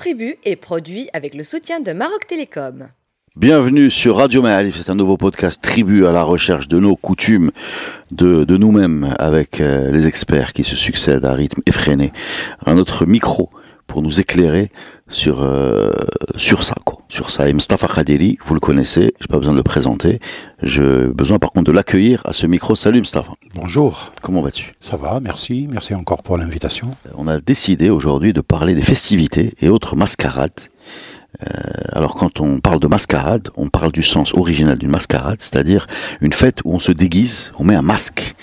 Tribu est produit avec le soutien de Maroc Télécom. Bienvenue sur Radio Maalif, c'est un nouveau podcast Tribu à la recherche de nos coutumes, de, de nous-mêmes, avec euh, les experts qui se succèdent à rythme effréné. Un autre micro pour nous éclairer sur euh, sur ça quoi. Sur ça. Et Mustafa Khadiri vous le connaissez j'ai pas besoin de le présenter. J'ai besoin par contre de l'accueillir à ce micro. Salut Mustafa. Bonjour. comment vas-tu? Ça va, merci. Merci encore pour l'invitation. on a décidé aujourd'hui de parler des festivités et autres mascarades. Euh, alors quand on parle de mascarade on parle du sens original d'une mascarade c'est-à-dire une fête où on se déguise on met un masque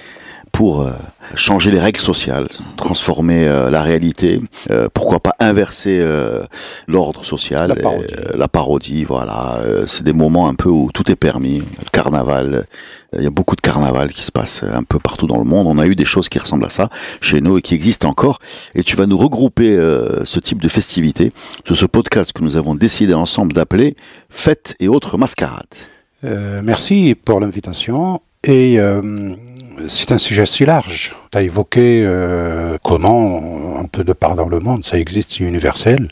pour euh, changer les règles sociales, transformer euh, la réalité, euh, pourquoi pas inverser l'ordre social, La parodie. et, la parodie, voilà. C'est des moments un peu où tout est permis. Le carnaval, il y a beaucoup de carnaval qui se passe un peu partout dans le monde. On a eu des choses qui ressemblent à ça chez nous et qui existent encore. Et tu vas nous regrouper ce type de festivités sur ce podcast que nous avons décidé ensemble d'appeler Fêtes et autres mascarades. Euh, merci pour l'invitation. Et euh, c'est un sujet si large. Tu as évoqué euh, comment, un peu de part dans le monde, ça existe, c'est universel.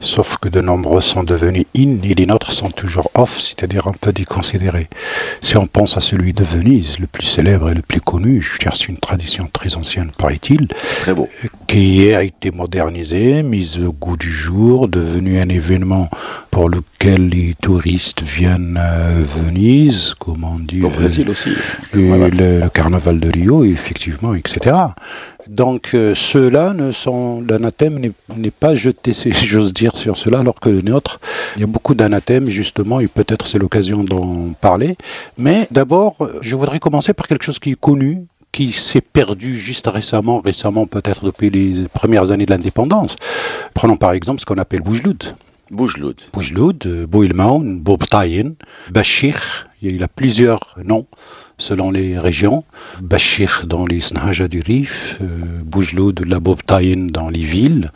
Sauf que de nombreux sont devenus in et les nôtres sont toujours off, c'est-à-dire un peu déconsidérés. Si on pense à celui de Venise, le plus célèbre et le plus connu, je veux dire, c'est une tradition très ancienne, paraît-il, qui a été modernisé, mise au goût du jour, devenu un événement pour lequel les touristes viennent à Venise, comme on dit, Au euh, Brésil aussi. Voilà. le, le carnaval de Rio, effectivement, etc. Donc euh, ceux-là ne sont l'anathème n'est pas jeté, si j'ose dire, sur cela, alors que le nôtre, il y a beaucoup d'anathèmes justement, et peut-être c'est l'occasion d'en parler. Mais d'abord, euh, je voudrais commencer par quelque chose qui est connu, qui s'est perdu juste récemment, récemment peut-être depuis les premières années de l'indépendance. Prenons par exemple ce qu'on appelle Boujloud. Bougeloud. Boujloud, euh, Bouilmaoun, Boubtaïn, Bachir, il a plusieurs noms selon les régions. Bachir dans les Snahaja du Rif, euh, Boujloud, la Boubtaïn dans les villes,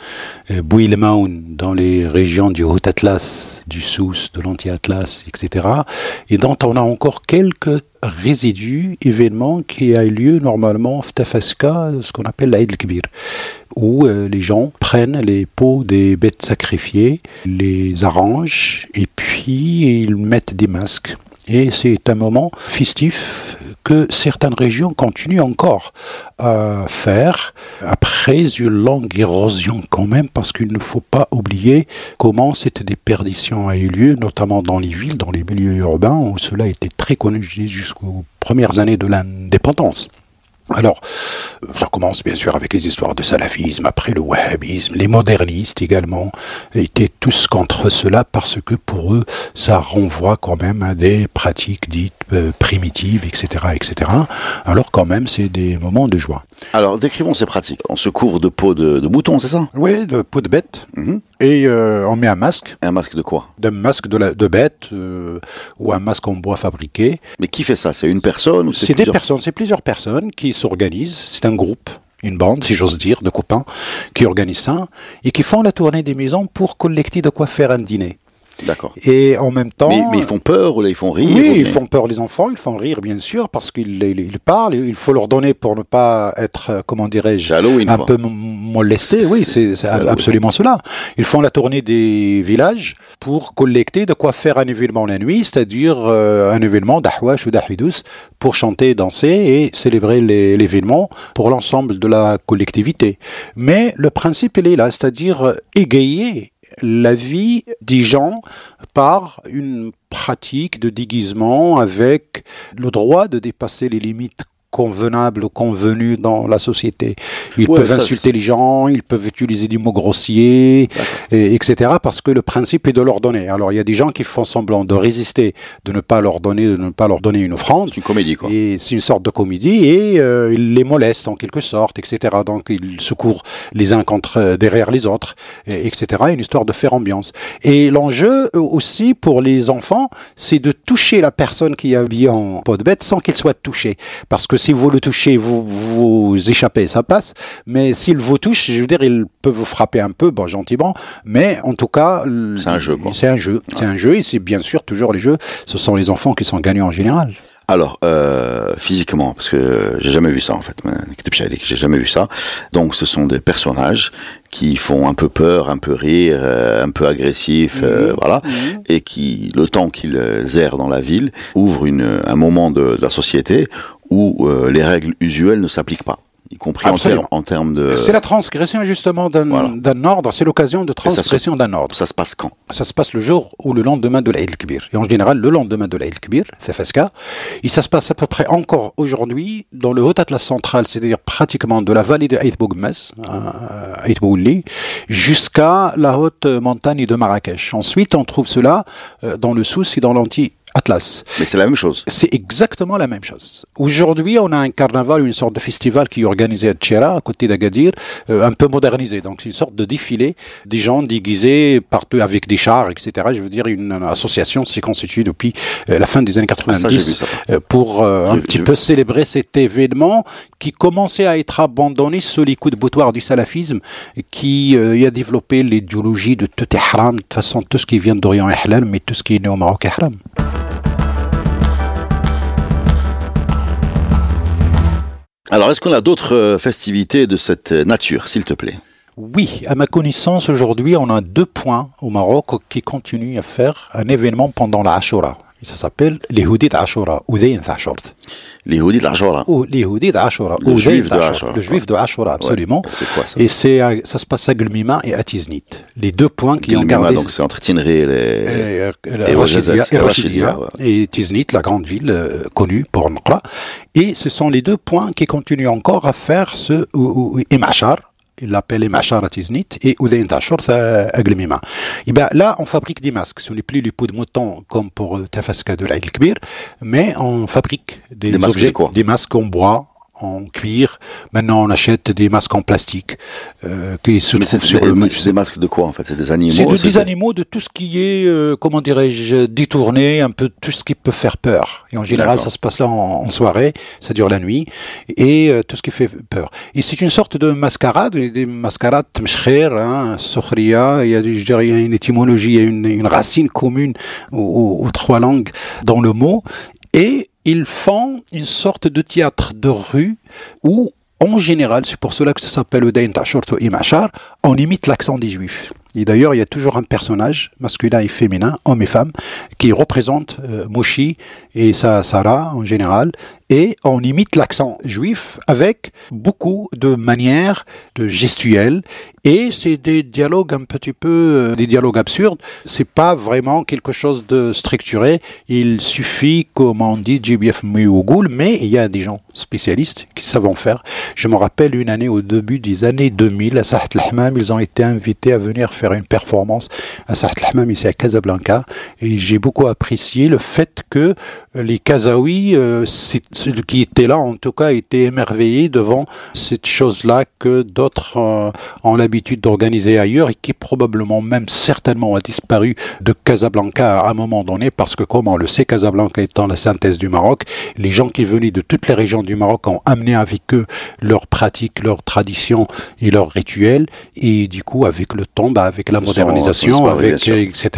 euh, Bouilmaoun dans les régions du Haut-Atlas, du Souss, de l'Anti-Atlas, etc. Et dont on a encore quelques résidus, événements qui a eu lieu normalement, Ftafaska, ce qu'on appelle l'Aïd al-Kbir où euh, les gens prennent les peaux des bêtes sacrifiées, les arrangent et puis ils mettent des masques. Et c'est un moment festif que certaines régions continuent encore à faire après une longue érosion quand même, parce qu'il ne faut pas oublier comment cette déperdition a eu lieu, notamment dans les villes, dans les milieux urbains, où cela était très connu jusqu'aux premières années de l'indépendance. Alors, ça commence bien sûr avec les histoires de salafisme, après le wahhabisme, les modernistes également étaient tous contre cela parce que pour eux, ça renvoie quand même à des pratiques dites euh, primitives, etc., etc. Alors quand même, c'est des moments de joie. Alors, décrivons ces pratiques. On se couvre de peau de, de mouton, c'est ça? Oui, de peau de bête, Mhm. Et euh, on met un masque, Un masque de quoi? D'un masque de, la, de bête euh, ou un masque en bois fabriqué. Mais qui fait ça? C'est une personne ou C'est c'est des plusieurs? personnes, c'est plusieurs personnes qui s'organisent. C'est un groupe, une bande, si j'ose dire, de copains qui organisent ça et qui font la tournée des maisons pour collecter de quoi faire un dîner. D'accord. Et en même temps, Mais, mais ils font peur ou là ils font rire oui, ou ils font peur les enfants, ils font rire bien sûr parce qu'ils ils, ils parlent. Il faut leur donner pour ne pas être, euh, comment dirais-je, un quoi. peu molestés. Oui, c'est absolument cela. Ils font la tournée des villages pour collecter de quoi faire un événement la nuit, c'est-à-dire euh, un événement d'ahwash ou d'ahidous pour chanter, danser et célébrer l'événement pour l'ensemble de la collectivité. Mais le principe, il est là, c'est-à-dire euh, égayer la vie des gens par une pratique de déguisement avec le droit de dépasser les limites convenables ou convenues dans la société. Ils Ouais, peuvent ça, insulter les gens, ils peuvent utiliser des mots grossiers, et- etc. parce que le principe est de leur donner. Alors il y a des gens qui font semblant de résister, de ne pas leur donner, de ne pas leur donner une offrande. C'est une comédie quoi. Et c'est une sorte de comédie et euh, ils les molestent en quelque sorte, etc. Donc ils se courent les uns contre euh, derrière les autres, et- etc. Une histoire de faire ambiance. Et l'enjeu euh, aussi pour les enfants, c'est de toucher la personne qui est habillée en peau de bête sans qu'il soit touché. Parce que si vous le touchez, vous vous échappez, ça passe. Mais s'il vous touche, je veux dire, il peut vous frapper un peu, bon, gentiment. Mais en tout cas, C'est un jeu, quoi. C'est un jeu. C'est un jeu et c'est bien sûr toujours les jeux. Ce sont les enfants qui sont gagnants en général. Alors, euh, physiquement, parce que j'ai jamais vu ça en fait, j'ai jamais vu ça. Donc, ce sont des personnages qui font un peu peur, un peu rire, euh, un peu agressif, euh, mhm. voilà, mhm. et qui, le temps qu'ils errent dans la ville, ouvrent une, un moment de, de la société où les règles usuelles ne s'appliquent pas y compris en, termes de... C'est la transgression justement d'un ordre, c'est l'occasion de transgression d'un ordre. Ça se passe quand? Ça se passe le jour ou le lendemain de l'Aïd Kbir. Et en général, le lendemain de l'Aïd Kbir, Fefaska. Et ça se passe à peu près encore aujourd'hui dans le Haut Atlas central, c'est-à-dire pratiquement de la vallée de Aïd Bougmez, Aïd Bouli, jusqu'à la haute montagne de Marrakech. Ensuite, on trouve cela euh, dans le Sousse et dans l'anti Atlas. Mais c'est la même chose. C'est exactement la même chose. Aujourd'hui, on a un carnaval, une sorte de festival qui est organisé à Tchera, à côté d'Agadir, euh, un peu modernisé. Donc, c'est une sorte de défilé des gens déguisés partout avec des chars, etc. Je veux dire, une, association s'est constituée depuis euh, la fin des années 90 ah, euh, pour un petit peu célébrer cet événement qui commençait à être abandonné sous les coups de boutoir du salafisme, qui a développé l'idéologie de tout haram, de toute façon, tout ce qui vient d'Orient est halal, mais tout ce qui est né au Maroc est haram. Alors, est-ce qu'on a d'autres euh, festivités de cette nature, s'il te plaît? Oui, à ma connaissance, aujourd'hui, on a deux points au Maroc qui continuent à faire un événement pendant la Ashura. Ça s'appelle les Houdit Ashura, Udayn Ashura. Les Houdit Ashura. Ou les Houdit Ashura. Le juif de Ashura. Le juif de Ashura, absolument. c'est quoi ça? Et c'est, ça se passe à Glmima et à Tiznit. Les deux points qui ont gardé. donc c'est entre Tinri et, les... et, et, Tiznit, la grande ville euh, connue pour Nqra. Et ce sont les deux points qui continuent encore à faire ce Imachar, il l'appelle Machar Tiznit et Udain Tashur Aglimima. Et bien là, on fabrique des masques. Ce n'est plus les peaux de mouton comme pour Tafaska de l'Aïl Kbir, mais on fabrique des, des objets, masques des masques en bois, en cuir. Maintenant, on achète des masques en plastique euh, qui se trouvent sur le. C'est des masques de quoi en fait? C'est des animaux. C'est des animaux de tout ce qui est, euh, comment dirais-je, détourné, un peu tout ce qui peut faire peur. Et en général, ça se passe là en, soirée, ça dure la nuit, et euh, tout ce qui fait peur. Et c'est une sorte de mascarade, des mascarades mshkher, hein, sokhria. Il y a, je dirais, une étymologie, il y a une, une racine commune aux, aux trois langues dans le mot. Et ils font une sorte de théâtre de rue où, en général, c'est pour cela que ça s'appelle le Tashurt Imachar, on imite l'accent des juifs. Et d'ailleurs, il y a toujours un personnage, masculin et féminin, homme et femme, qui représente euh, Moshi et sa Sarah en général, et on imite l'accent juif avec beaucoup de manières, de gestuelles, et c'est des dialogues un petit peu, euh, des dialogues absurdes. C'est pas vraiment quelque chose de structuré. Il suffit, comme on dit, GBF Mougoul, mais il y a des gens spécialistes qui savent en faire. Je me rappelle une année au début des années 2000, à Sahat ils ont été invités à venir faire une performance. À Sahat al ici à Casablanca, et j'ai beaucoup apprécié le fait que les Kazaouis, euh, ceux qui étaient là, en tout cas, étaient émerveillés devant cette chose-là que d'autres euh, ont l'habitude d'organiser ailleurs et qui probablement, même certainement, a disparu de Casablanca à un moment donné parce que, comme on le sait, Casablanca étant la synthèse du Maroc, les gens qui venaient de toutes les régions du Maroc ont amené avec eux leurs pratiques, leurs traditions et leurs rituels et du coup, avec le temps, bah, avec la modernisation, avec, etc.,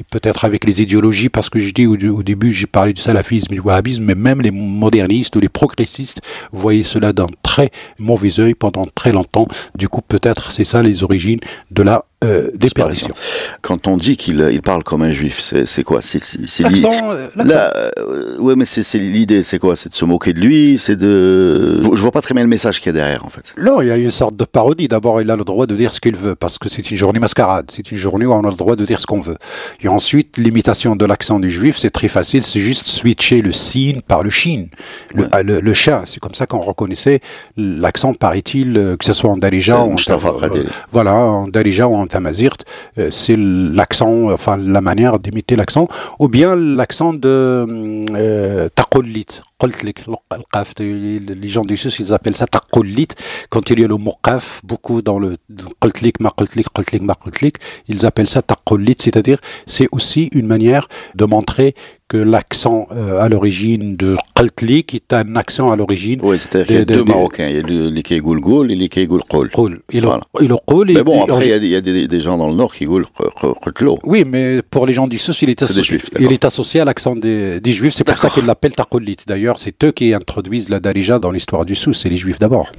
et peut-être avec les idéologies, parce que je dis au, au début, j'ai parlé du salafisme, du wahhabisme, mais même les modernistes ou les progressistes voyaient cela d'un très mauvais œil pendant très longtemps. Du coup, peut-être c'est ça les origines de la euh, disparition. Quand on dit qu'il il parle comme un juif, c'est quoi? C'est l'accent. Euh, euh, ouais, mais c'est l'idée, c'est quoi? C'est de se moquer de lui, c'est de. Je vois pas très bien le message qu'il y a derrière, en fait. Non, il y a une sorte de parodie. D'abord, il a le droit de dire ce qu'il veut parce que c'est une journée mascarade. C'est une journée où on a le droit de dire ce qu'on veut. Et ensuite, l'imitation de l'accent du juif, c'est très facile. C'est juste switcher le sin par le shin, le, le, le chat. C'est comme ça qu'on reconnaissait l'accent, paraît-il, que ce soit en Darija ou en, voilà, en Darija ou en Tamazirt, euh, c'est l'accent, enfin la manière d'imiter l'accent, ou bien l'accent de euh. Les gens du Sud, ils appellent ça taqollit. Quand il y a le mot qaf, beaucoup dans le ils appellent ça taqollit, c'est-à-dire c'est aussi une manière de montrer que l'accent euh, à l'origine de Qaltli, qui est un accent à l'origine. Oui, c'est-à-dire qu'il y a deux Marocains. Il y a l'Ikei Goulgoul et l'Ikei Goulkoul. Il Voilà. le Mais bon, après, il y a, y a des, des gens dans le Nord qui goulent Qutlo. Oui, mais pour les gens du Sousse, il est, associé, Juifs, il est associé à l'accent des, des Juifs. C'est pour ça qu'ils l'appellent Taqolit. D'ailleurs, c'est eux qui introduisent la Darija dans l'histoire du Sousse. C'est les Juifs d'abord.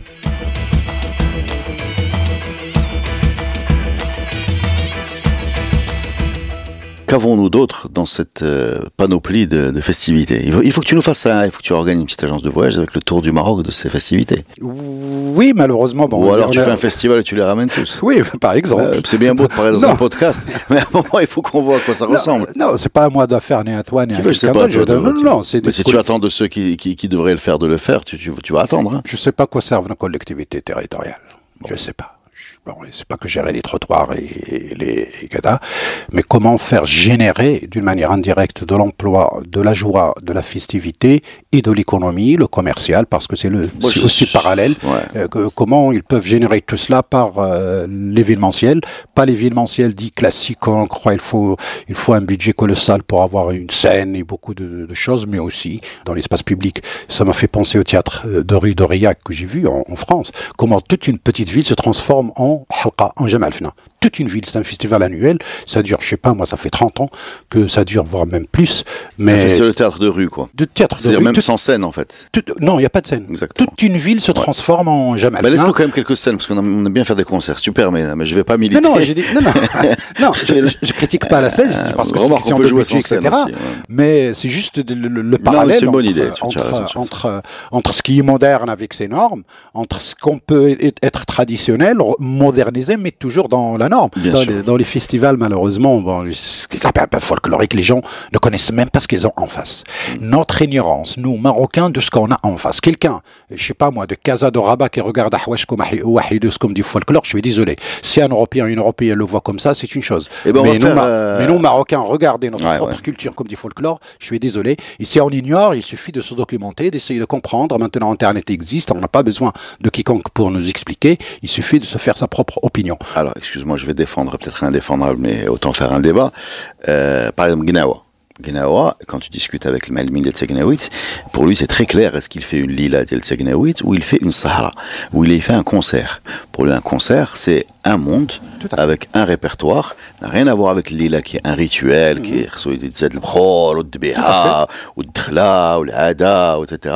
Qu'avons-nous d'autre dans cette euh, panoplie de, de festivités? Il faut, il faut que tu nous fasses ça. Il faut que tu organises une petite agence de voyage avec le tour du Maroc de ces festivités. Oui, malheureusement. Bon, Ou alors tu a- fais un festival et tu les ramènes tous. Oui, par exemple. Euh, c'est bien beau de parler dans Non. un podcast, mais à un moment, il faut qu'on voit à quoi ça Non, ressemble. Non, c'est pas à moi de faire ni à toi ni à quelqu'un d'autre. Je- Non, non, Mais des si tu attends de ceux qui, qui, qui devraient le faire de le faire, tu, tu, tu vas attendre. Hein. Je sais pas quoi servent nos collectivités territoriales. Je sais pas. Bon, c'est pas que gérer les trottoirs et les gadas, mais comment faire générer d'une manière indirecte de l'emploi, de la joie, de la festivité et de l'économie, le commercial, parce que c'est le je- aussi parallèle. Ouais. Euh, que- comment ils peuvent générer tout cela par euh, l'événementiel, pas l'événementiel dit classique, on croit il faut il faut un budget colossal pour avoir une scène et beaucoup de, de choses, mais aussi dans l'espace public. Ça m'a fait penser au théâtre euh, de rue d'Aurillac que j'ai vu en, en France. Comment toute une petite ville se transforme en halqa, en Jamal Fna. Toute une ville, c'est un festival annuel. Ça dure, je sais pas, moi, ça fait 30 ans que ça dure, voire même plus. Mais C'est le théâtre de rue, quoi. de théâtre de C'est-à-dire rue, même tout- sans scène, en fait. tout- non, il n'y a pas de scène. Exactement. Toute une ville se transforme en Jamal Fna. laisse-nous quand même quelques scènes, parce qu'on aime bien faire des concerts. Super, mais, mais je vais pas militer. Non, non, j'ai dit, non, non, non, je, je- critique pas la scène, parce que c'est question on peut de jouer sans scène etc. aussi, ouais. Mais c'est juste le, le- le parallèle c'est une bonne entre, entre, raison, entre, entre ce qui est moderne avec ses normes, entre ce qu'on peut être traditionnel, modernisé, mais toujours dans la norme. Dans, les, dans les festivals, malheureusement, bon, ce qui s'appelle un peu folklorique, les gens ne connaissent même pas ce qu'ils ont en face. Notre ignorance, nous, Marocains, de ce qu'on a en face. Quelqu'un, je sais pas moi, de Casa de Rabat qui regarde Ahwash comme comme du folklore, je suis désolé. Si un Européen, une Européenne le voit comme ça, c'est une chose. Eh ben, mais, nous, euh, mais nous, Marocains, regardez notre Ouais, propre ouais. culture comme du folklore, je suis désolé. Et si on ignore, il suffit de se documenter, d'essayer de comprendre. Maintenant, Internet existe, on n'a pas besoin de quiconque pour nous expliquer. Il suffit de se faire sa propre opinion. Alors, excuse-moi, je vais défendre peut-être indéfendable, mais autant faire un débat. Euh, par exemple, Gnawa. Gnawa, quand tu discutes avec le Malmin de Tsegnawit, pour lui c'est très clair, est-ce qu'il fait une lila de Tsegnawit ou il fait une Sahara, ou il fait un concert. Pour lui, un concert, c'est un monde avec un répertoire, n'a rien à voir avec lila qui est un rituel, qui est il dit le bkhor, ou le ou le ou le hada, etc.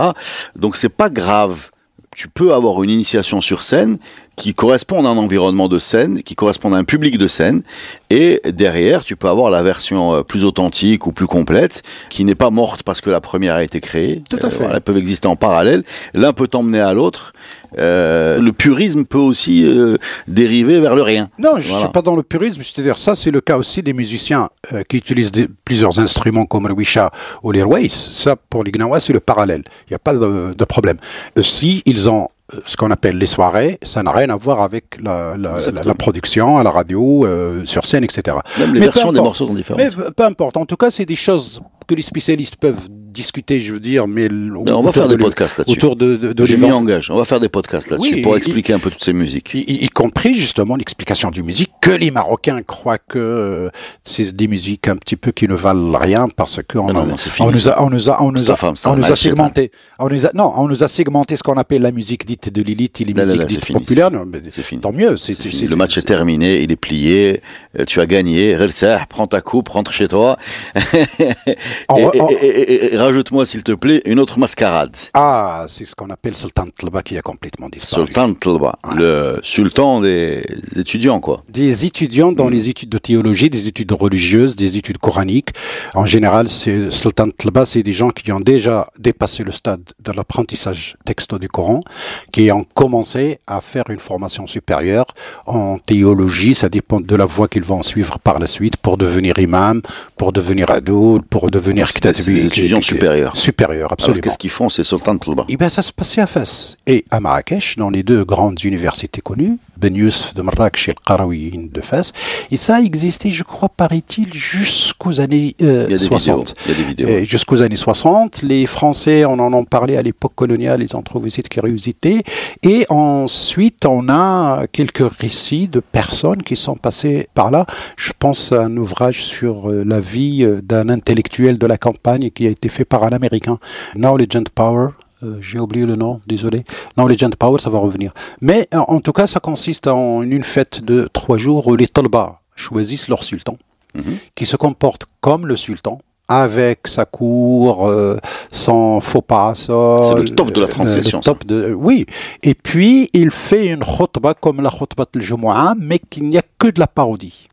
Donc c'est pas grave tu peux avoir une initiation sur scène qui correspond à un environnement de scène, qui correspond à un public de scène, et derrière, tu peux avoir la version euh, plus authentique ou plus complète, qui n'est pas morte parce que la première a été créée. Tout à Euh, fait. voilà, elles peuvent exister en parallèle. L'un peut t'emmener à l'autre. Euh, le purisme peut aussi euh, dériver vers le rien. Non, je ne Voilà. suis pas dans le purisme, c'est-à-dire ça, c'est le cas aussi des musiciens euh, qui utilisent des- plusieurs instruments comme le wisha ou les rways. Ça, pour les Gnawa, c'est le parallèle. Il n'y a pas de, de problème. Si ils ont ce qu'on appelle les soirées, ça n'a rien à voir avec la, la, Exactement. la- la production à la radio, euh, sur scène, etc. Même les Mais versions des morceaux sont différentes. Mais peu importe. En tout cas, c'est des choses que les spécialistes peuvent discuter, je veux dire, mais l- on va faire de des podcasts là-dessus. Autour de, de, de Je m'y engage. On va faire des podcasts là-dessus Oui, pour expliquer un peu toutes ces musiques. y, y- y compris justement l'explication du musique que les Marocains croient que euh, c'est des musiques un petit peu qui ne valent rien parce que on, Non, non, a- non, c'est fini, on nous a on nous a on nous a, femme, on nous a segmenté on nous a non on nous a segmenté ce qu'on appelle la musique dite de l'élite et les Là, là, musiques là, c'est dites fini. populaires Non, C'est fini. tant mieux c'est C'est c'est- fini. c'est- Le match est terminé, il est plié, euh, tu as gagné, Relsah, prends ta coupe, rentre chez toi. Et- et- et rajoute-moi s'il te plaît une autre mascarade. ah c'est ce qu'on appelle Sultan Tlaba qui a complètement disparu Sultan Tlba, le sultan des étudiants quoi. des étudiants Mm. dans les études de théologie, des études religieuses, des études coraniques. En général, c'est Sultan Tlaba, c'est des gens qui ont déjà dépassé le stade de l'apprentissage texto du Coran, qui ont commencé à faire une formation supérieure en théologie. Ça dépend de la voie qu'ils vont suivre par la suite pour devenir imam, pour devenir ado, pour devenir des étudiants. Supérieur. Supérieur, absolument. qu'est-ce qu'ils font, ces sultans de Tlba Eh bien, ça se passait à Fès et à Marrakech, dans les deux grandes universités connues, Ben Youssef de Marrakech et le Qarawiyin de Fès. Et ça a existé, je crois, paraît-il, jusqu'aux années euh, Il y a des 60. vidéos. Il y a des vidéos. Et Jusqu'aux années 60, les Français, on en a parlé à l'époque coloniale, ils ont trouvé cette curiosité. Et ensuite, on a quelques récits de personnes qui sont passées par là. Je pense à un ouvrage sur euh, la vie euh, d'un intellectuel de la campagne qui a été fait par un Américain, Knowledge and Power. Euh, J'ai oublié le nom, désolé. Knowledge and Power, ça va revenir. Mais en en tout cas, ça consiste en une fête de trois jours où les Talbas choisissent leur sultan Mhm. qui se comporte comme le sultan, avec sa cour, euh, sans faux parasol. C'est le top de la transgression, le top de- oui. Et puis, il fait une khutbah comme la de Jumu'ah, mais qu'il n'y a que de la parodie.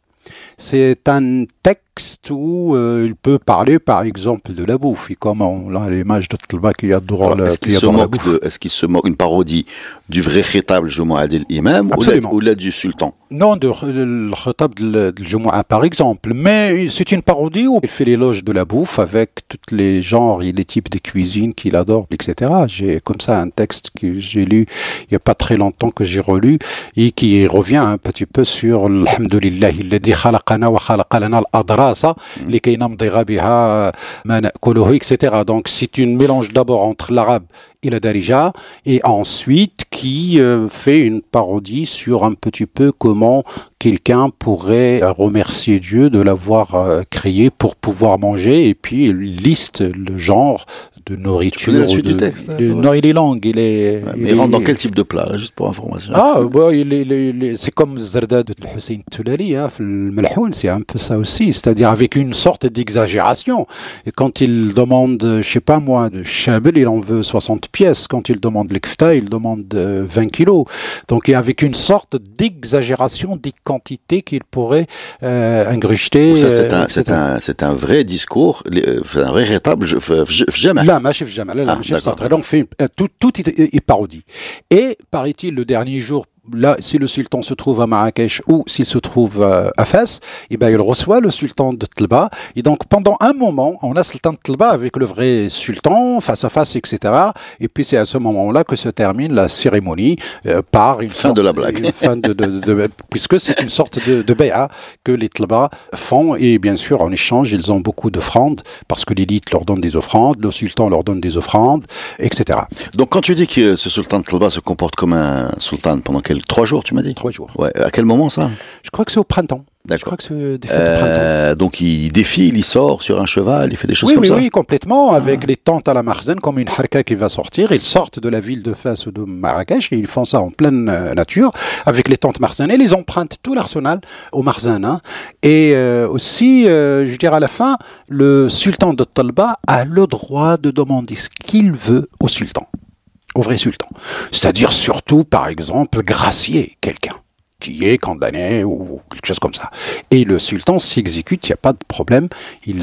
C'est un texte où euh, il peut parler, par exemple, de la bouffe. Et comment là, l'image de Tlba qui adore la, est-ce qu'il se moque Est-ce qu'il se moque une parodie du vrai khitab Jumu'ah de l'imam ou là du sultan? Non, de le khitab de Jumu'ah, par exemple. Mais c'est une parodie où il fait l'éloge de la bouffe avec tous les genres et les types de cuisines qu'il adore, etc. J'ai comme ça un texte que j'ai lu il n'y a pas très longtemps que j'ai relu et qui revient un petit peu sur « Alhamdulillah, il dit « Khalaqana wa khalaqalana al-adrar الأضراس لكي نمضغ بها ما نأكله, etc. Donc c'est une mélange d'abord entre l'arabe et la darija et ensuite qui euh, fait une parodie sur un petit peu comment quelqu'un pourrait euh, remercier Dieu de l'avoir euh, créé pour pouvoir manger et puis il liste le genre de nourriture. connais la suite ou du de- texte, hein, de- ouais. non, il est long, il est. Ouais, il rentre est- dans quel type de plat, là, juste pour information ah, bah, il est- il est- il est- c'est comme Zardad de Hussein Toulali, hein, c'est un peu ça aussi, c'est-à-dire avec une sorte d'exagération. Et quand il demande, euh, je sais pas moi, de Chabel, il en veut 60 pièces. Quand il demande l'Ekfta, il demande euh, 20 kilos. Donc, et avec une sorte d'exagération des quantités qu'il pourrait euh, ingurgiter. Ça, c'est euh, un, c'est etc. un, c'est un vrai discours, euh, un vrai f- jamais. Là, ma chef Jamal, là, Ah, ma chef d'accord. Sartre. Là, on fait euh, tout, tout est parodie. Et paraît-il le dernier jour, là, si le sultan se trouve à Marrakech ou s'il se trouve euh, à Fès, eh ben, il reçoit le sultan de Tlba. Et donc, pendant un moment, on a le sultan de Tlba avec le vrai sultan, face à face, etc. Et puis, c'est à ce moment-là que se termine la cérémonie euh, par une Fin sorte- de la blague. fin de, de- de- de- puisque c'est une sorte de, de bay'a que les Tlba font. Et bien sûr, en échange, ils ont beaucoup d'offrandes parce que l'élite leur donne des offrandes, le sultan leur donne des offrandes, etc. Donc quand tu dis que ce sultan de Tlba se comporte comme un sultan pendant quel trois jours, tu m'as dit Trois jours. Ouais. À quel moment ça? Je crois que c'est au printemps. Je crois que c'est des fêtes de printemps. Euh, Donc il défile, il sort sur un cheval, il fait des choses Oui, comme oui, ça? oui, complètement, avec les tentes à la Marzen, comme une harka qui va sortir. Ils sortent de la ville de Fès ou de Marrakech et ils font ça en pleine euh, nature, avec les tentes Marzen. Et ils empruntent tout l'arsenal au Marzen. hein. Et euh, aussi, euh, je dirais à la fin, le sultan de Talba a le droit de demander ce qu'il veut au sultan, au vrai sultan. C'est-à-dire surtout, par exemple, gracier quelqu'un qui est condamné ou quelque chose comme ça. Et le sultan s'exécute, il n'y a pas de problème. Il,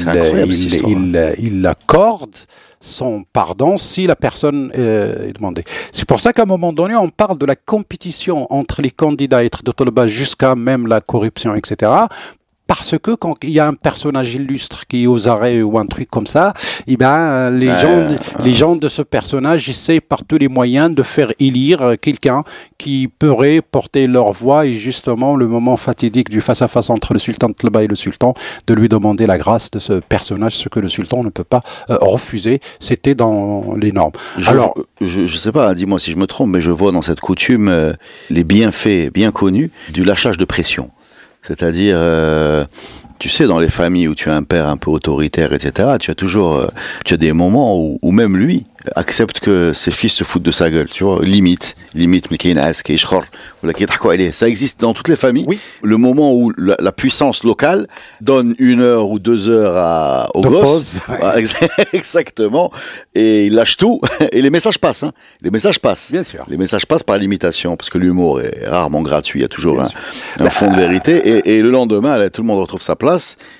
il, il accorde son pardon si la personne est demandée. C'est pour ça qu'à un moment donné, on parle de la compétition entre les candidats à être de Tolba jusqu'à même la corruption, etc. Parce que quand il y a un personnage illustre qui est aux arrêts ou un truc comme ça, eh ben, les, Ouais, gens, les gens de ce personnage essaient par tous les moyens de faire élire euh, quelqu'un qui pourrait porter leur voix et justement le moment fatidique du face-à-face entre le sultan de Tleba et le sultan, de lui demander la grâce de ce personnage, ce que le sultan ne peut pas euh, refuser. C'était dans les normes. Je, Alors, je, je sais pas, dis-moi si je me trompe, mais je vois dans cette coutume euh, les bienfaits bien connus du lâchage de pression. C'est-à-dire, euh, tu sais, dans les familles où tu as un père un peu autoritaire, etc., tu as toujours, euh, tu as des moments où, où même lui accepte que ses fils se foutent de sa gueule, tu vois, limite, limite. Ça existe dans toutes les familles. Oui. Le moment où la, la puissance locale donne une heure ou deux heures à, au De gosse. pause, ouais. Voilà, ex- Exactement. Et il lâche tout. Et les messages passent. Hein. Les messages passent. Bien sûr. Les messages passent par l'imitation, parce que l'humour est rarement gratuit. Il y a toujours un, un fond de vérité. Et, et le lendemain, là, tout le monde retrouve sa place.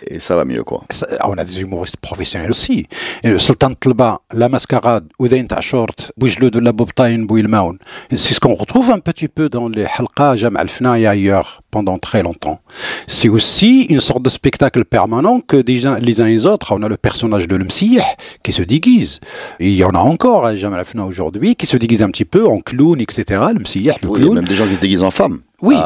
Et ça va mieux, quoi. Ça- on a des humoristes professionnels aussi. Le Sultan Tlba, la mascarade, Oudain Tachort, Boujlou de la Bobtaïn, Bouilmaoun. C'est ce qu'on retrouve un petit peu dans les halqa, Jam al-Fna et ailleurs pendant très longtemps. c'est aussi une sorte de spectacle permanent que déjà les uns et les autres, on a le personnage de l'Msiyah qui se déguise. Et il y en a encore, hein, jamais la aujourd'hui, qui se déguise un petit peu en clown, etc. Le oui, clown. même des gens qui se déguisent en femmes. Oui,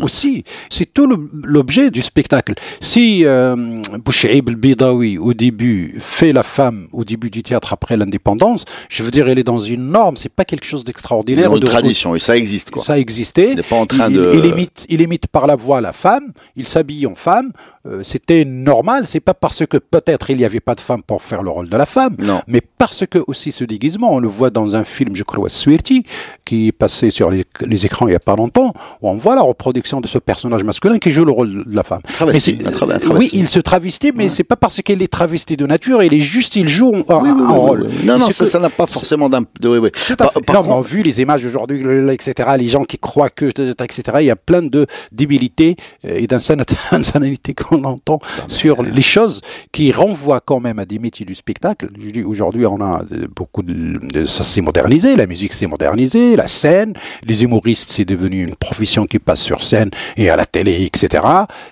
aussi. C'est tout l'objet du spectacle. Si euh, Bouchaïb el-Bidawi, au début, fait la femme au début du théâtre après l'indépendance, je veux dire, elle est dans une norme, c'est pas quelque chose d'extraordinaire. Une tradition, et ça existe, quoi. Ça existait. Il n'est pas en train il, de... Il imite, il imite par la voix la femme, il s'habille en femme, euh, c'était normal, c'est pas parce que peut-être il n'y avait pas de femme pour faire le rôle de la femme, non. mais parce que aussi ce déguisement, on le voit dans un film, je crois, Swirty, qui est passé sur les, les écrans il y a pas longtemps, on voit la reproduction de ce personnage masculin qui joue le rôle de la femme. Travesti, mais tra travesti. Oui, il se travestit, mais ouais. c'est pas parce qu'il est travesti de nature, il est juste, il joue un, oui, oui, un rôle. Non, non, ça n'a pas forcément d'un. Oui, oui. Par, par non, contre... vu les images aujourd'hui, etc., les gens qui croient que, etc., il y a plein de débilités et d'insanité qu'on entend sur les choses qui renvoient quand même à des métiers du spectacle. Aujourd'hui, on a beaucoup de, ça s'est modernisé, la musique s'est modernisée, la scène, les humoristes, c'est devenu une profession qui passe sur scène et à la télé, etc.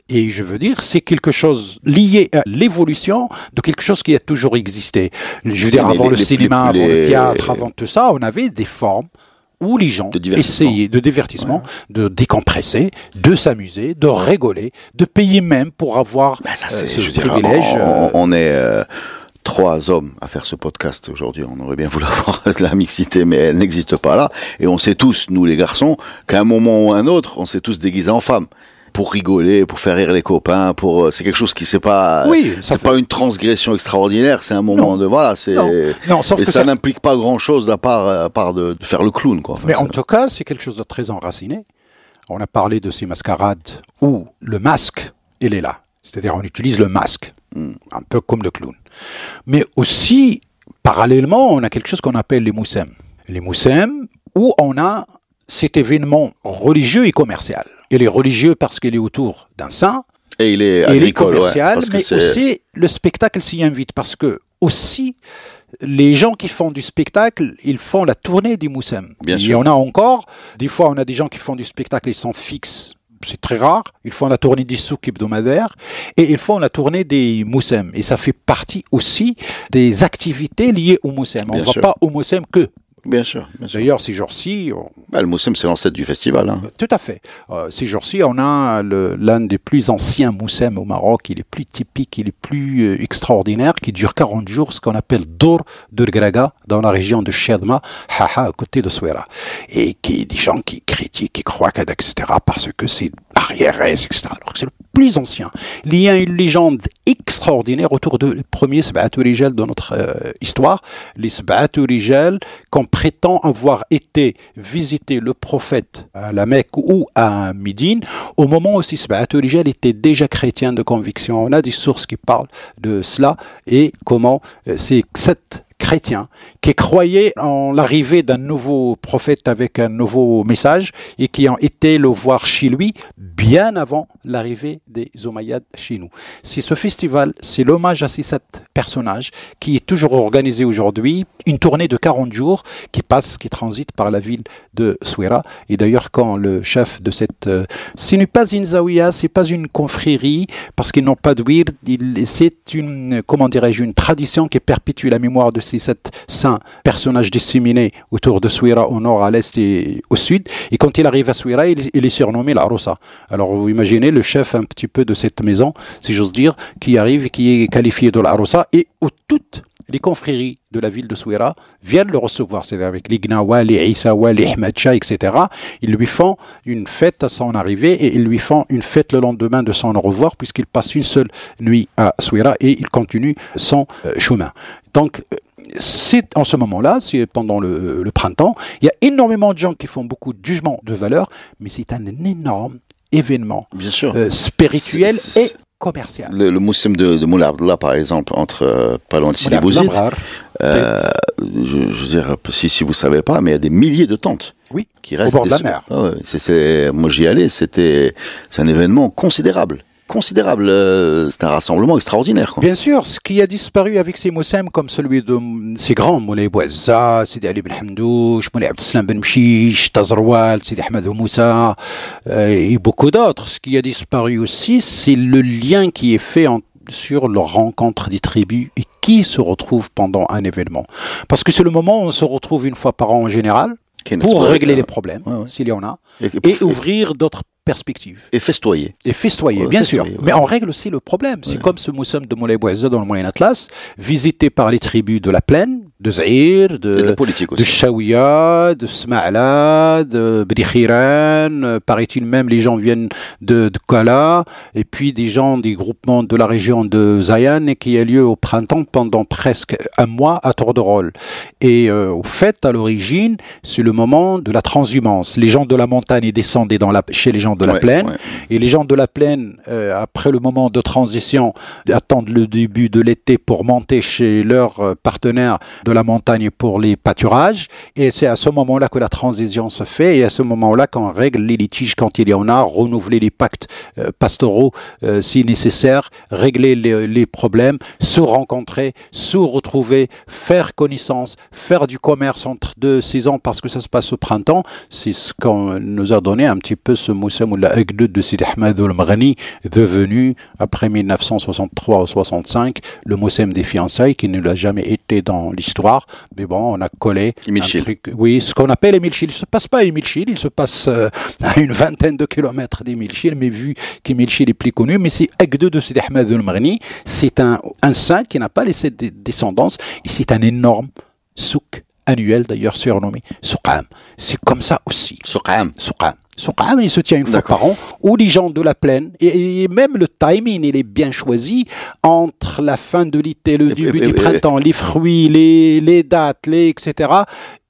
Et je veux dire, c'est quelque chose lié à l'évolution de quelque chose qui a toujours existé. Je veux dire, avant les- le les- cinéma, les- avant le théâtre, avant tout ça, on avait des formes où les gens De essayaient de divertissement, de décompresser, de s'amuser, de rigoler, de payer même pour avoir ça, euh, ce je veux dire, privilège. on, euh, on est euh, trois hommes à faire ce podcast aujourd'hui. On aurait bien voulu avoir de la mixité, mais elle n'existe pas là. Et on sait tous, nous les garçons, qu'à un moment ou un autre, on s'est tous déguisés en femmes. Pour rigoler, pour faire rire les copains, pour euh, c'est quelque chose qui c'est pas Oui, c'est pas une transgression extraordinaire, c'est un moment Non. de voilà, c'est Non. Non, sauf et que ça, ça- n'implique pas grand chose à part à part de, de faire le clown quoi. Enfin, Mais en tout cas, c'est quelque chose de très enraciné. On a parlé de ces mascarades où le masque, il est là. C'est-à-dire, on utilise le masque, un peu comme le clown. Mais aussi, parallèlement, on a quelque chose qu'on appelle les moussem. Les moussem, où on a cet événement religieux et commercial. Il est religieux parce qu'il est autour d'un saint, et il est et il est agricole, ouais, commercial, parce que mais c'est aussi le spectacle s'y invite parce que aussi les gens qui font du spectacle, ils font la tournée du Moussem. Bien Il y en a encore. Des fois, on a des gens qui font du spectacle, ils sont fixes. C'est très rare. Ils font la tournée des souks hebdomadaires et ils font la tournée des Moussem. Et ça fait partie aussi des activités liées au Moussem. On ne va sûr. pas au Moussem que. Bien sûr, bien sûr. D'ailleurs, ces jours-ci, on- Bah, le Moussem c'est l'ancêtre du festival hein. tout à fait. Euh, ces jours-ci, on a le- l'un des plus anciens moussem au Maroc. Il est plus typique, il est plus euh, extraordinaire, qui dure 40 jours, ce qu'on appelle Dor de Graga, dans la région de Chedma, Haha, à côté de Souera. Et qui des gens qui critiquent, qui croient, que- etc., parce que c'est etc. Alors que c'est le plus ancien. Il y a une légende extraordinaire autour de les premiers Sab'atou Rijal de notre euh, histoire. Les qu'on prétend avoir été visiter le prophète à la Mecque ou à Médine, au moment où ces Sab'atou Rijal étaient déjà chrétiens de conviction. On a des sources qui parlent de cela et comment euh, ces chrétiens qui croyaient en l'arrivée d'un nouveau prophète avec un nouveau message et qui ont été le voir chez lui bien avant l'arrivée des Omeyyades chez nous. C'est ce festival, c'est l'hommage à ces sept personnages qui est toujours organisé aujourd'hui, une tournée de 40 jours qui passe, qui transite par la ville de Souera. Et d'ailleurs, quand le chef de cette... euh, ce n'est pas une zawiya, c'est pas une confrérie, parce qu'ils n'ont pas de wird, c'est une, comment dirais-je, une tradition qui perpétue la mémoire de ces sept saints personnages disséminés autour de Souira au nord, à l'est et au sud. Et quand il arrive à Souira, il, est surnommé la Rosa. Alors vous imaginez le chef un petit peu de cette maison, si j'ose dire, qui arrive qui est qualifié de la Rosa et où toutes les confréries de la ville de Souira viennent le recevoir, c'est-à-dire avec les Gnawa, les etc. Ils lui font une fête à son arrivée et ils lui font une fête le lendemain de son revoir puisqu'il passe une seule nuit à Souira et il continue son euh, chemin. Donc, euh, c'est en ce moment-là, c'est pendant le, le printemps, il y a énormément de gens qui font beaucoup de jugements de valeur, mais c'est un énorme événement Bien sûr. euh, spirituel C'est- c'est- et commercial. le, le de, de Moulay Abdallah, par exemple, entre euh, pas loin de Sidi Bouzid, euh, je, je veux dire, si, si vous savez pas, mais il y a des milliers de tentes Oui, qui restent bord de la mer. Ah ouais, c'est, c'est- moi j'y allais, c'était c'est un événement considérable. Considérable. Euh, c'est un rassemblement extraordinaire. Quoi. Bien sûr, ce qui a disparu avec ces Moussem, comme celui de ces grands, Moulay Bouazza, Sidi Ali Ben Hamdouch, Moulay Abdeslam Ben Mchish, Tazroual, Sidi Ahmed Moussa, euh, et beaucoup d'autres. Ce qui a disparu aussi, c'est le lien qui est fait sur leur rencontre des tribus et qui se retrouve pendant un événement. Parce que c'est le moment où on se retrouve une fois par an en général, pour régler les problèmes, s'il y en a, et ouvrir d'autres perspective. Et festoyer. Et festoyer, bien sûr. Mais on règle aussi le problème. C'est comme ce Moussam de Moulay dans le Moyen Atlas, visité par les tribus de la plaine, de Zahir, de, de de Sma'la, de Bidikhiran, paraît-il même les gens viennent de, de Kala, et puis des gens des groupements de la région de Zayan et qui a lieu au printemps pendant presque un mois à tour de rôle. Et euh, au fait, à l'origine, c'est le moment de la transhumance. Les gens de la montagne descendaient dans la, chez les gens de la plaine. Et les gens de la plaine, euh, après le moment de transition, attendent le début de l'été pour monter chez leurs euh, partenaires de la montagne pour les pâturages. Et c'est à ce moment-là que la transition se fait et à ce moment-là qu'on règle les litiges quand il y en a, renouveler les pactes euh, pastoraux si nécessaire, régler les, les problèmes, se rencontrer, se retrouver, faire connaissance, faire du commerce entre deux saisons parce que ça se passe au printemps. C'est ce qu'on nous a donné un petit peu ce Moussa la de Sidi Ahmed al-Maghani, devenu, après 1963 ou 65, le Moussem des fiançailles, qui ne l'a jamais été dans l'histoire. Mais bon, on a collé. oui, ce qu'on appelle Emile Il se passe pas à Emile il se passe euh, à une vingtaine de kilomètres d'Emile mais vu qu'Emile est plus connu, mais c'est Agde de Sidi Ahmed al-Maghani, c'est un, un saint qui n'a pas laissé de descendance, et c'est un énorme souk annuel d'ailleurs surnommé Souqam. C'est comme ça aussi. Souqam. Souqam il se tient une fois par an, où les gens de la plaine, et, même le timing, il est bien choisi, entre la fin de l'été, le début du printemps, les fruits, les, les dates, les, etc.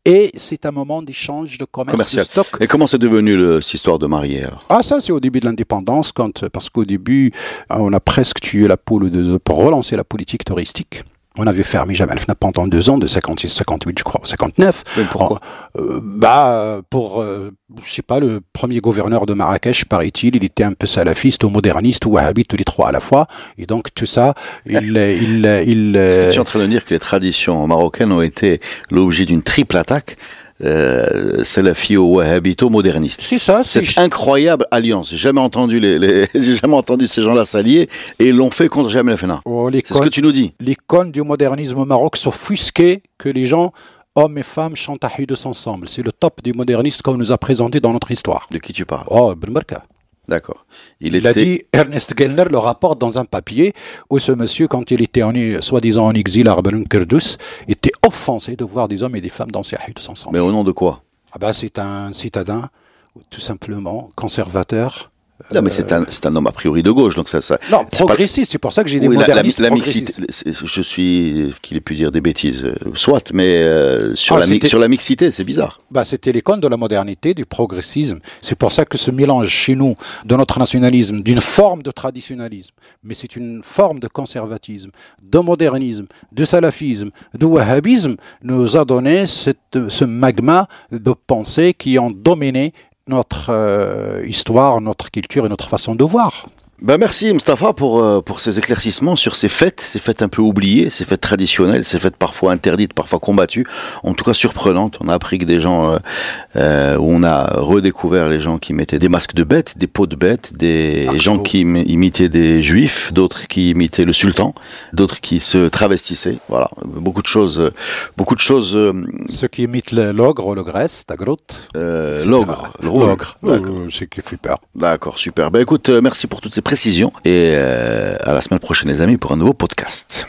Et c'est un moment d'échange de commerce de stock. Et comment c'est devenu le, cette histoire de mariée Ah ça c'est au début de l'indépendance, quand parce qu'au début on a presque tué la poule de, pour relancer la politique touristique. On avait fermé Jamal Fnap pendant deux ans, de 56, 58, je crois, 59. pourquoi euh, Bah, pour, euh, je sais pas, le premier gouverneur de Marrakech, paraît-il, il était un peu salafiste ou moderniste ou wahhabite, tous les trois à la fois. Et donc, tout ça, il... il, il, Est-ce que tu es en train de dire que les traditions marocaines ont été l'objet d'une triple attaque euh, salafio wahhabito moderniste. C'est ça. Cette incroyable alliance. J'ai jamais entendu les, les j'ai jamais entendu ces gens-là s'allier et ils l'ont fait contre Jamel Fena. Oh, c'est ce que tu nous dis. L'icône du modernisme au Maroc s'offusquait que les gens hommes et femmes chantent à ensemble. C'est le top du moderniste qu'on nous a présenté dans notre histoire. De qui tu parles? Oh, Ben Barka. D'accord. Il, a dit, Ernest Gellner le rapporte dans un papier où ce monsieur, quand il était soi-disant en exil à Rabban Kurdus, était offensé de voir des hommes et des femmes danser à ensemble. Mais au nom de quoi? Ah ben, C'est un citadin, tout simplement, conservateur, non, mais c'est un, c'est un homme a priori de gauche, donc ça, ça. Non, progressiste, c'est pour ça que j'ai des oui, modernistes la, la, mixité, je suis, qu'il ait pu dire des bêtises, euh, soit, mais euh, sur, ah, la, sur la mixité, c'est bizarre. Bah, c'était l'icône de la modernité, du progressisme. C'est pour ça que ce mélange chez nous de notre nationalisme, d'une forme de traditionnalisme, mais c'est une forme de conservatisme, de modernisme, de salafisme, de wahhabisme, nous a donné cette, ce magma de pensée qui ont dominé notre euh, histoire, notre culture et notre façon de voir. Ben merci Mustafa pour, euh, pour ces éclaircissements sur ces fêtes, ces fêtes un peu oubliées, ces fêtes traditionnelles, ces fêtes parfois interdites, parfois combattues, en tout cas surprenantes. On a appris que des gens, euh, euh où on a redécouvert les gens qui mettaient des masques de bêtes, des peaux de bêtes, des gens qui imitaient des juifs, d'autres qui imitaient le sultan, d'autres qui se travestissaient. Voilà, beaucoup de choses, beaucoup de choses. Euh, Ceux qui imitent l'ogre, le grèce, ta grotte. l'ogre, l'ogre, c'est qui fait peur. D'accord, super. Ben écoute, merci pour toutes ces précision. Et euh, à la semaine prochaine, les amis, pour un nouveau podcast.